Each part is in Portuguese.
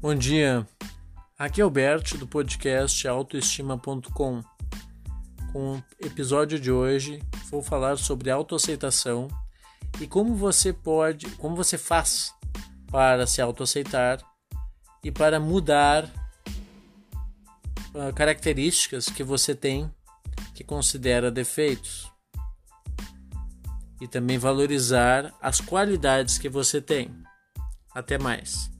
Bom dia, aqui é o Bert do podcast autoestima.com. Com o episódio de hoje, vou falar sobre autoaceitação e como você pode, como você faz para se autoaceitar e para mudar uh, características que você tem que considera defeitos e também valorizar as qualidades que você tem. Até mais.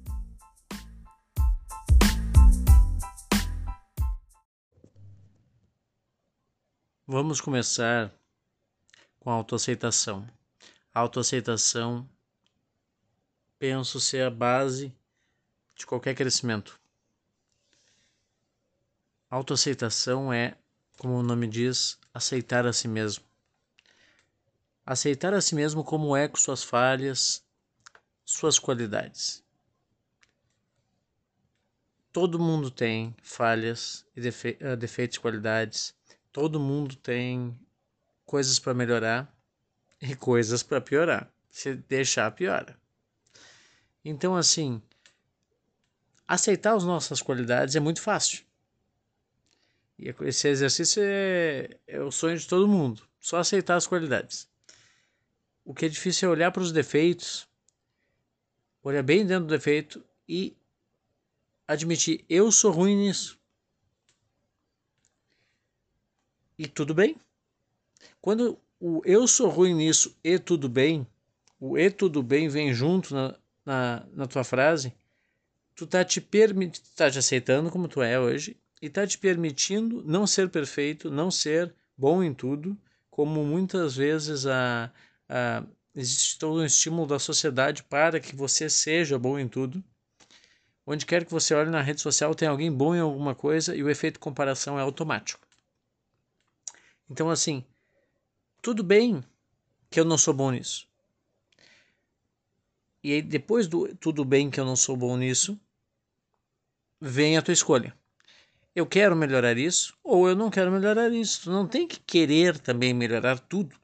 Vamos começar com a autoaceitação. A autoaceitação penso ser a base de qualquer crescimento. Autoaceitação é, como o nome diz, aceitar a si mesmo. Aceitar a si mesmo como é com suas falhas, suas qualidades. Todo mundo tem falhas e defe eh, defeitos e qualidades. Todo mundo tem coisas para melhorar e coisas para piorar. Se deixar, piora. Então, assim, aceitar as nossas qualidades é muito fácil. E esse exercício é, é o sonho de todo mundo. Só aceitar as qualidades. O que é difícil é olhar para os defeitos, olhar bem dentro do defeito e admitir: eu sou ruim nisso. E tudo bem. Quando o eu sou ruim nisso e tudo bem, o e tudo bem vem junto na, na, na tua frase, tu tá te permitindo, tá te aceitando como tu é hoje e tá te permitindo não ser perfeito, não ser bom em tudo, como muitas vezes a, a, existe todo um estímulo da sociedade para que você seja bom em tudo. Onde quer que você olhe na rede social, tem alguém bom em alguma coisa e o efeito comparação é automático. Então, assim, tudo bem que eu não sou bom nisso. E aí, depois do tudo bem que eu não sou bom nisso, vem a tua escolha. Eu quero melhorar isso ou eu não quero melhorar isso. Tu não tem que querer também melhorar tudo.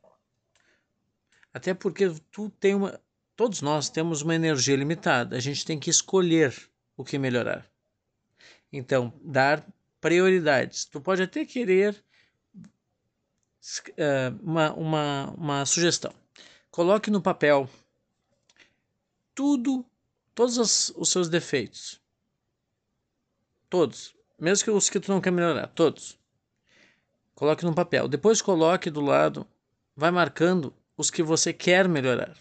Até porque tu tem uma. Todos nós temos uma energia limitada. A gente tem que escolher o que melhorar. Então, dar prioridades. Tu pode até querer uma, uma, uma sugestão. Coloque no papel tudo, todos os, os seus defeitos. Todos. Mesmo que os que tu não quer melhorar. Todos. Coloque no papel. Depois coloque do lado, vai marcando os que você quer melhorar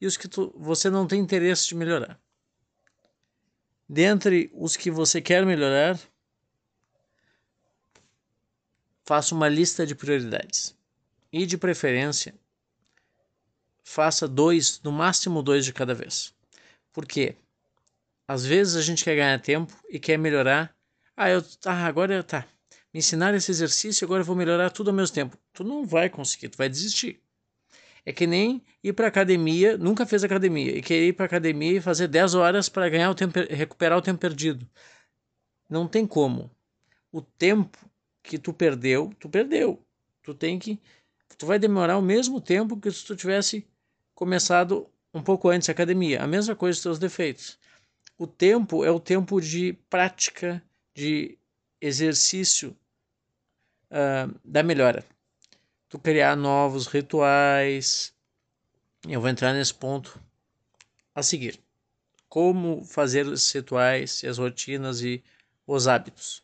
e os que tu, você não tem interesse de melhorar. Dentre os que você quer melhorar, faça uma lista de prioridades e, de preferência, faça dois, no máximo dois de cada vez. Por quê? Às vezes a gente quer ganhar tempo e quer melhorar. Ah, eu, ah, agora tá. Me ensinar esse exercício, agora eu vou melhorar tudo ao mesmo tempo. Tu não vai conseguir, tu vai desistir. É que nem ir para academia, nunca fez academia, e querer ir para academia e fazer 10 horas para ganhar o tempo, recuperar o tempo perdido. Não tem como. O tempo que tu perdeu, tu perdeu. Tu tem que tu vai demorar o mesmo tempo que se tu tivesse começado um pouco antes a academia. A mesma coisa os teus defeitos. O tempo é o tempo de prática, de exercício uh, da melhora tu criar novos rituais. Eu vou entrar nesse ponto a seguir. Como fazer os rituais, as rotinas e os hábitos,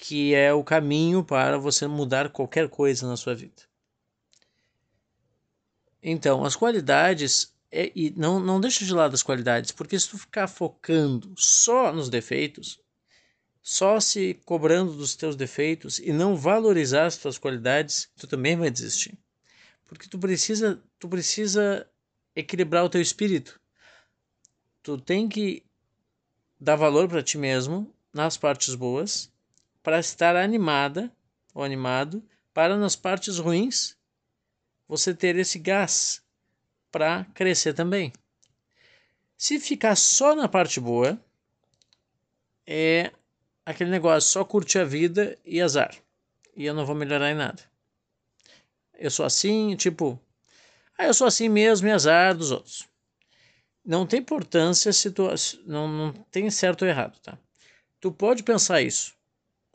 que é o caminho para você mudar qualquer coisa na sua vida. Então, as qualidades é, e não, não deixa de lado as qualidades, porque se tu ficar focando só nos defeitos, só se cobrando dos teus defeitos e não valorizar as tuas qualidades, tu também vai desistir. Porque tu precisa, tu precisa equilibrar o teu espírito. Tu tem que dar valor para ti mesmo nas partes boas, para estar animada ou animado, para nas partes ruins você ter esse gás para crescer também. Se ficar só na parte boa, é aquele negócio, só curtir a vida e azar. E eu não vou melhorar em nada. Eu sou assim, tipo, ah, eu sou assim mesmo e azar dos outros. não tem importância se tu não, não tem certo ou errado, tá? Tu pode pensar isso.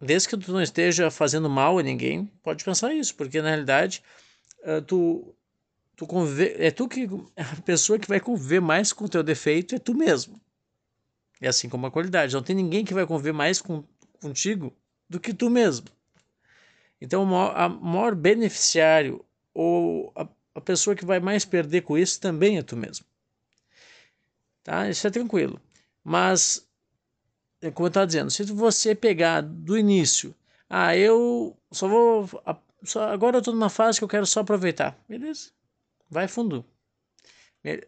Desde que tu não esteja fazendo mal a ninguém, pode pensar isso, porque na realidade uh, tu tu conviver, é tu que a pessoa que vai conviver mais com o teu defeito é tu mesmo. É assim como a qualidade. Não tem ninguém que vai conviver mais com, contigo do que tu mesmo. Então, o maior, a maior beneficiário ou a, a pessoa que vai mais perder com isso também é tu mesmo. Tá? Isso é tranquilo. Mas, é como eu estava dizendo, se você pegar do início, ah, eu só vou. Só, agora eu estou numa fase que eu quero só aproveitar. Beleza? Vai fundo.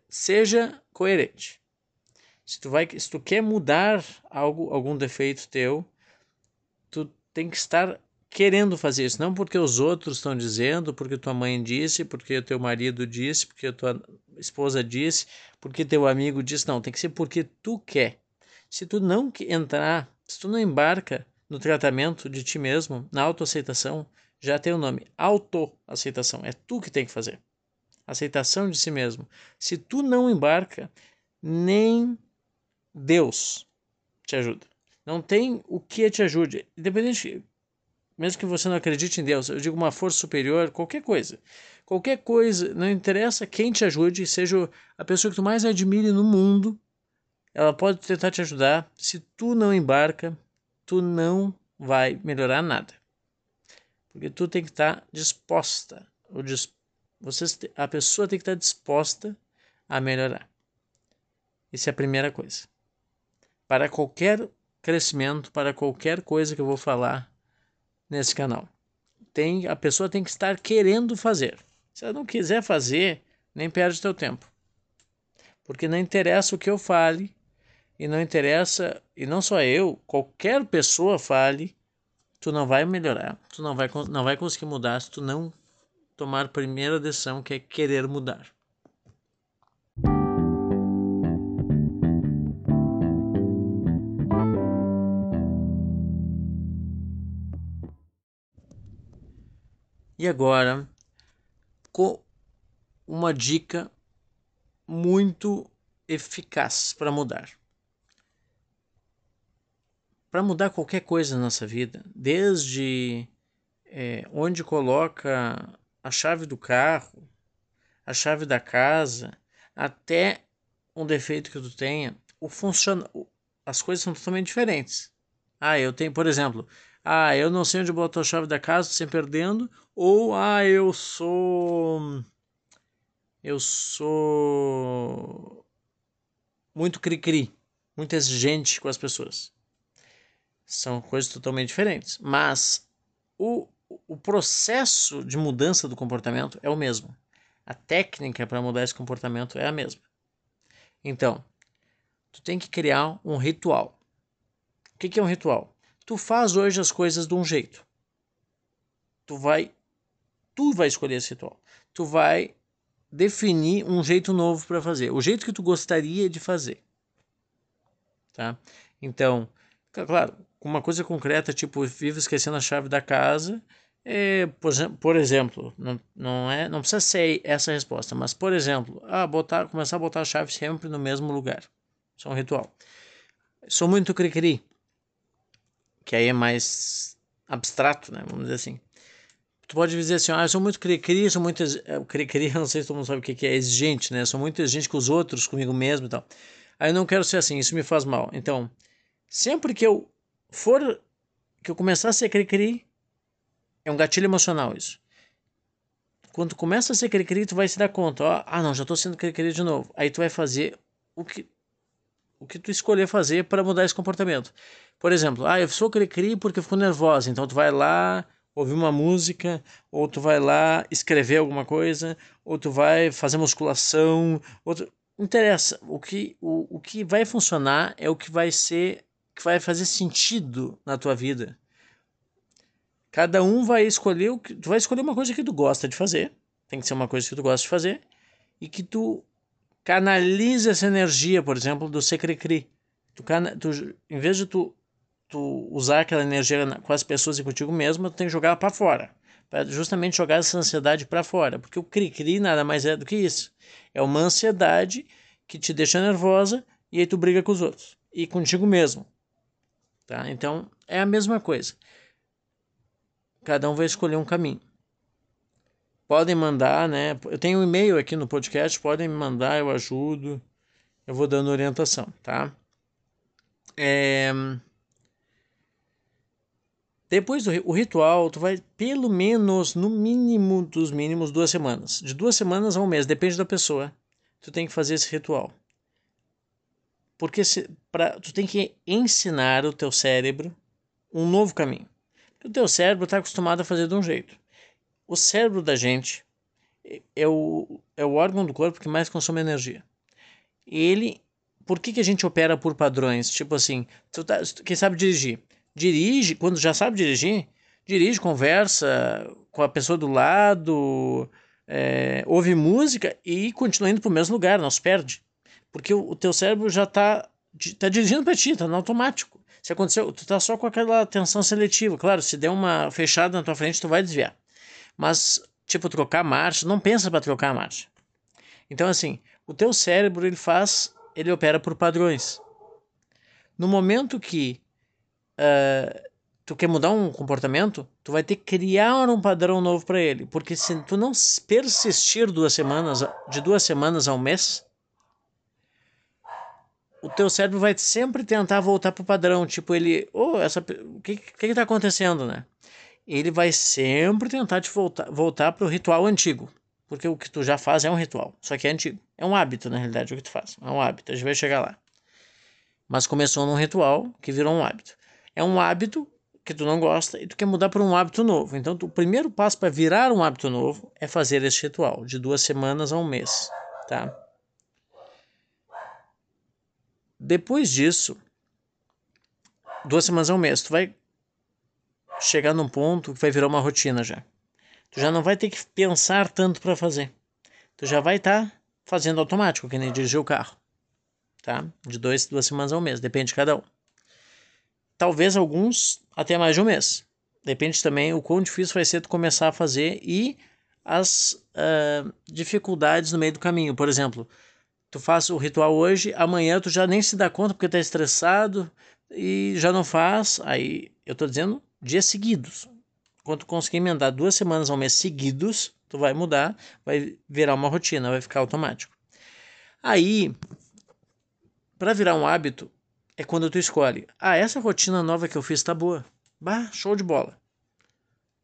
Seja coerente. Se tu, vai, se tu quer mudar algo, algum defeito teu, tu tem que estar querendo fazer isso, não porque os outros estão dizendo, porque tua mãe disse, porque teu marido disse, porque tua esposa disse, porque teu amigo disse, não, tem que ser porque tu quer. Se tu não entrar, se tu não embarca no tratamento de ti mesmo, na autoaceitação, já tem o nome, autoaceitação, é tu que tem que fazer. Aceitação de si mesmo. Se tu não embarca, nem Deus te ajuda. Não tem o que te ajude. Independente, mesmo que você não acredite em Deus, eu digo uma força superior, qualquer coisa. Qualquer coisa, não interessa quem te ajude, seja a pessoa que tu mais admire no mundo, ela pode tentar te ajudar. Se tu não embarca, tu não vai melhorar nada. Porque tu tem que estar disposta, ou dis, você, a pessoa tem que estar disposta a melhorar. Isso é a primeira coisa para qualquer crescimento, para qualquer coisa que eu vou falar nesse canal. Tem, a pessoa tem que estar querendo fazer. Se ela não quiser fazer, nem perde teu tempo. Porque não interessa o que eu fale, e não interessa, e não só eu, qualquer pessoa fale, tu não vai melhorar, tu não vai, não vai conseguir mudar se tu não tomar a primeira decisão, que é querer mudar. E agora, com uma dica muito eficaz para mudar. Para mudar qualquer coisa na nossa vida, desde é, onde coloca a chave do carro, a chave da casa, até um defeito que tu tenha, o funciona, as coisas são totalmente diferentes. Ah, eu tenho, por exemplo, ah, eu não sei onde botou a chave da casa, sem perdendo, ou ah, eu sou eu sou muito cri-cri, muito exigente com as pessoas. São coisas totalmente diferentes, mas o, o processo de mudança do comportamento é o mesmo. A técnica para mudar esse comportamento é a mesma. Então, tu tem que criar um ritual. O que é um ritual? Tu faz hoje as coisas de um jeito. Tu vai tu vai escolher esse ritual. Tu vai definir um jeito novo para fazer, o jeito que tu gostaria de fazer. Tá? Então, claro, uma coisa concreta, tipo, vivo esquecendo a chave da casa, é, por, por exemplo, não, não, é, não precisa ser essa a resposta, mas, por exemplo, ah, botar, começar a botar a chave sempre no mesmo lugar. Isso é um ritual. Sou muito cri-cri que aí é mais abstrato, né? Vamos dizer assim. Tu pode dizer assim, ah, eu sou muito cri-cri, sou muito... É, cri-cri, não sei se todo mundo sabe o que é exigente, né? Sou muito exigente com os outros, comigo mesmo e tal. Aí eu não quero ser assim, isso me faz mal. Então, sempre que eu for... Que eu começar a ser cri-cri, é um gatilho emocional isso. Quando começa a ser cri-cri, tu vai se dar conta, ó, ah, não, já tô sendo cri-cri de novo. Aí tu vai fazer o que o que tu escolher fazer para mudar esse comportamento. Por exemplo, ah, eu sou cri-cri porque eu fico nervosa, então tu vai lá ouvir uma música, ou tu vai lá escrever alguma coisa, ou tu vai fazer musculação, ou tu... interessa, o que, o, o que vai funcionar é o que vai ser, que vai fazer sentido na tua vida. Cada um vai escolher o que, tu vai escolher uma coisa que tu gosta de fazer, tem que ser uma coisa que tu gosta de fazer, e que tu canalize essa energia, por exemplo, do secrecri. Tu, tu, em vez de tu, tu usar aquela energia com as pessoas e contigo mesmo, tu tem que jogar para fora. Para justamente jogar essa ansiedade para fora. Porque o cri-cri nada mais é do que isso. É uma ansiedade que te deixa nervosa e aí tu briga com os outros e contigo mesmo. Tá? Então é a mesma coisa. Cada um vai escolher um caminho. Podem mandar, né? Eu tenho um e-mail aqui no podcast, podem me mandar, eu ajudo. Eu vou dando orientação, tá? É... Depois do o ritual, tu vai pelo menos, no mínimo dos mínimos, duas semanas. De duas semanas a um mês, depende da pessoa. Tu tem que fazer esse ritual. Porque se, pra, tu tem que ensinar o teu cérebro um novo caminho. O teu cérebro está acostumado a fazer de um jeito. O cérebro da gente é o, é o órgão do corpo que mais consome energia. Ele, por que, que a gente opera por padrões? Tipo assim, tu tá, quem sabe dirigir? Dirige, quando já sabe dirigir, dirige, conversa com a pessoa do lado, é, ouve música e continua indo para o mesmo lugar, não se perde. Porque o, teu cérebro já está tá dirigindo para ti, está no automático. Se aconteceu, tu tá só com aquela atenção seletiva. Claro, se der uma fechada na tua frente, tu vai desviar. Mas, tipo, trocar marcha, não pensa para trocar marcha. Então, assim, o teu cérebro, ele faz, ele opera por padrões. No momento que uh, tu quer mudar um comportamento, tu vai ter que criar um padrão novo para ele. Porque se tu não persistir duas semanas, de duas semanas a um mês, o teu cérebro vai sempre tentar voltar pro padrão, tipo ele, oh, essa, o que que está acontecendo, né? Ele vai sempre tentar te voltar voltar pro ritual antigo, porque o que tu já faz é um ritual, só que é antigo, é um hábito na realidade o que tu faz, é um hábito, a gente vai chegar lá. Mas começou num ritual que virou um hábito. É um hábito que tu não gosta e tu quer mudar para um hábito novo. Então, tu, o primeiro passo para virar um hábito novo é fazer esse ritual de duas semanas a um mês, tá? Depois disso, duas semanas a um mês, tu vai chegar num ponto que vai virar uma rotina já. Tu já não vai ter que pensar tanto para fazer. Tu já vai estar tá fazendo automático, que nem dirigir o carro. Tá? De dois, duas semanas ao mês, depende de cada um. Talvez alguns até mais de um mês. Depende também o quão difícil vai ser tu começar a fazer e as uh, dificuldades no meio do caminho. Por exemplo, tu faz o ritual hoje, amanhã tu já nem se dá conta porque tá estressado e já não faz. Aí eu tô dizendo dias seguidos. Quando tu conseguir emendar duas semanas ao mês seguidos, tu vai mudar, vai virar uma rotina, vai ficar automático. Aí, para virar um hábito, é quando tu escolhe. Ah, essa rotina nova que eu fiz tá boa. Bah, show de bola.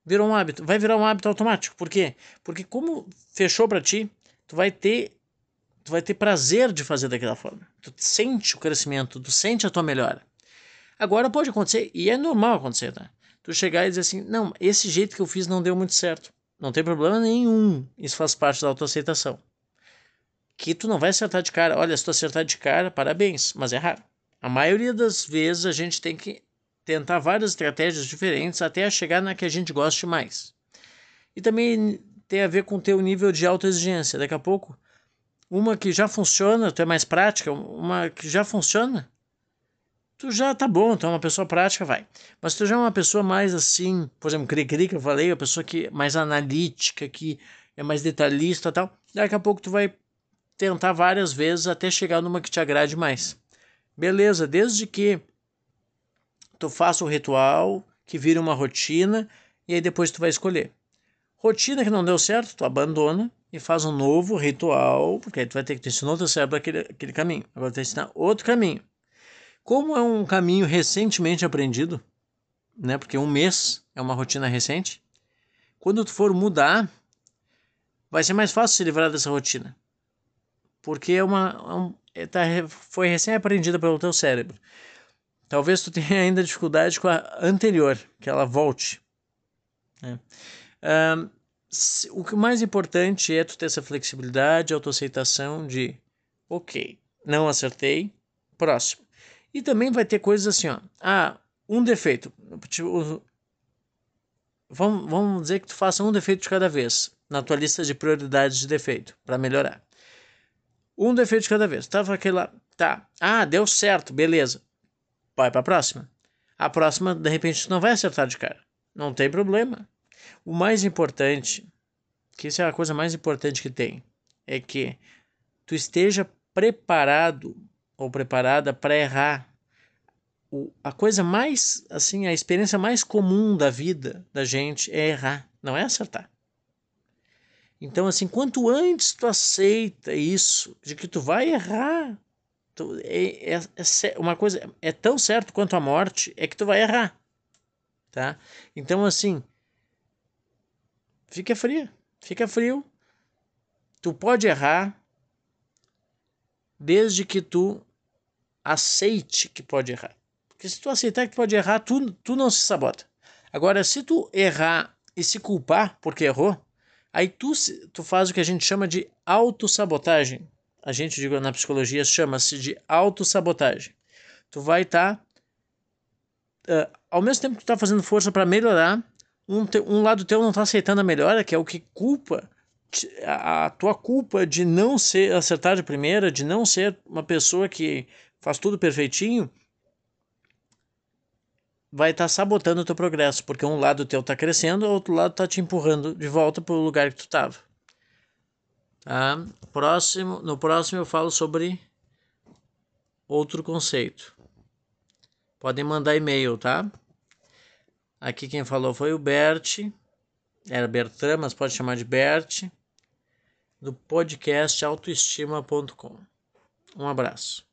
Virou um hábito. Vai virar um hábito automático. Por quê? Porque como fechou para ti, tu vai ter tu vai ter prazer de fazer daquela forma. Tu sente o crescimento, tu sente a tua melhora. Agora pode acontecer, e é normal acontecer, tá? Tu chegar e dizer assim, não, esse jeito que eu fiz não deu muito certo. Não tem problema nenhum. Isso faz parte da autoaceitação. Que tu não vai acertar de cara. Olha, se tu acertar de cara, parabéns, mas é raro. A maioria das vezes a gente tem que tentar várias estratégias diferentes até chegar na que a gente goste mais. E também tem a ver com o teu nível de autoexigência. Daqui a pouco uma que já funciona, tu é mais prática, uma que já funciona, tu já tá bom, tu é uma pessoa prática, vai. Mas tu já é uma pessoa mais assim, por exemplo, cri-cri que eu falei, uma pessoa que é mais analítica, que é mais detalhista tal, daqui a pouco tu vai tentar várias vezes até chegar numa que te agrade mais. Beleza, desde que tu faça o ritual, que vire uma rotina, e aí depois tu vai escolher. Rotina que não deu certo, tu abandona e faz um novo ritual, porque aí tu vai ter que ensinar outro cérebro aquele, aquele caminho. Agora tu vai ensinar outro caminho. Como é um caminho recentemente aprendido, né? Porque um mês é uma rotina recente. Quando tu for mudar, vai ser mais fácil se livrar dessa rotina. Porque é uma, é um, é, tá, foi recém-aprendida pelo teu cérebro. Talvez tu tenha ainda dificuldade com a anterior, que ela volte. Né? Um, o que mais importante é tu ter essa flexibilidade, autoaceitação de, ok, não acertei, próximo. E também vai ter coisas assim, ó, ah, um defeito, tipo, vamos, vamos dizer que tu faça um defeito de cada vez na tua lista de prioridades de defeito para melhorar. Um defeito de cada vez. Tava aquela, tá, ah, deu certo, beleza. Vai para a próxima. A próxima, de repente, tu não vai acertar de cara. Não tem problema. O mais importante, que isso é a coisa mais importante que tem, é que tu esteja preparado ou preparada para errar. O, a coisa mais, assim, a experiência mais comum da vida da gente é errar, não é acertar. Então, assim, quanto antes tu aceita isso, de que tu vai errar, tu, é, é, é, uma coisa, é tão certo quanto a morte, é que tu vai errar, tá? Então, assim, fica frio, fica frio. Tu pode errar desde que tu aceite que pode errar. Porque se tu aceitar que pode errar, tu, tu não se sabota. Agora, se tu errar e se culpar porque errou, aí tu, tu faz o que a gente chama de autossabotagem. A gente, digo, na psicologia, chama-se de autossabotagem. Tu vai estar, tá, uh, ao mesmo tempo que tu está fazendo força para melhorar, um, te, um lado teu não está aceitando a melhora, que é o que culpa a, tua culpa de não ser acertar de primeira, de não ser uma pessoa que faz tudo perfeitinho, vai estar tá sabotando o teu progresso, porque um lado teu está crescendo, o outro lado está te empurrando de volta para o lugar que tu estava. Tá? Próximo, no próximo eu falo sobre outro conceito. Podem mandar e-mail, tá? Aqui quem falou foi o Bert, era Bertrand, mas pode chamar de Bert, do podcast autoestima.com. Um abraço.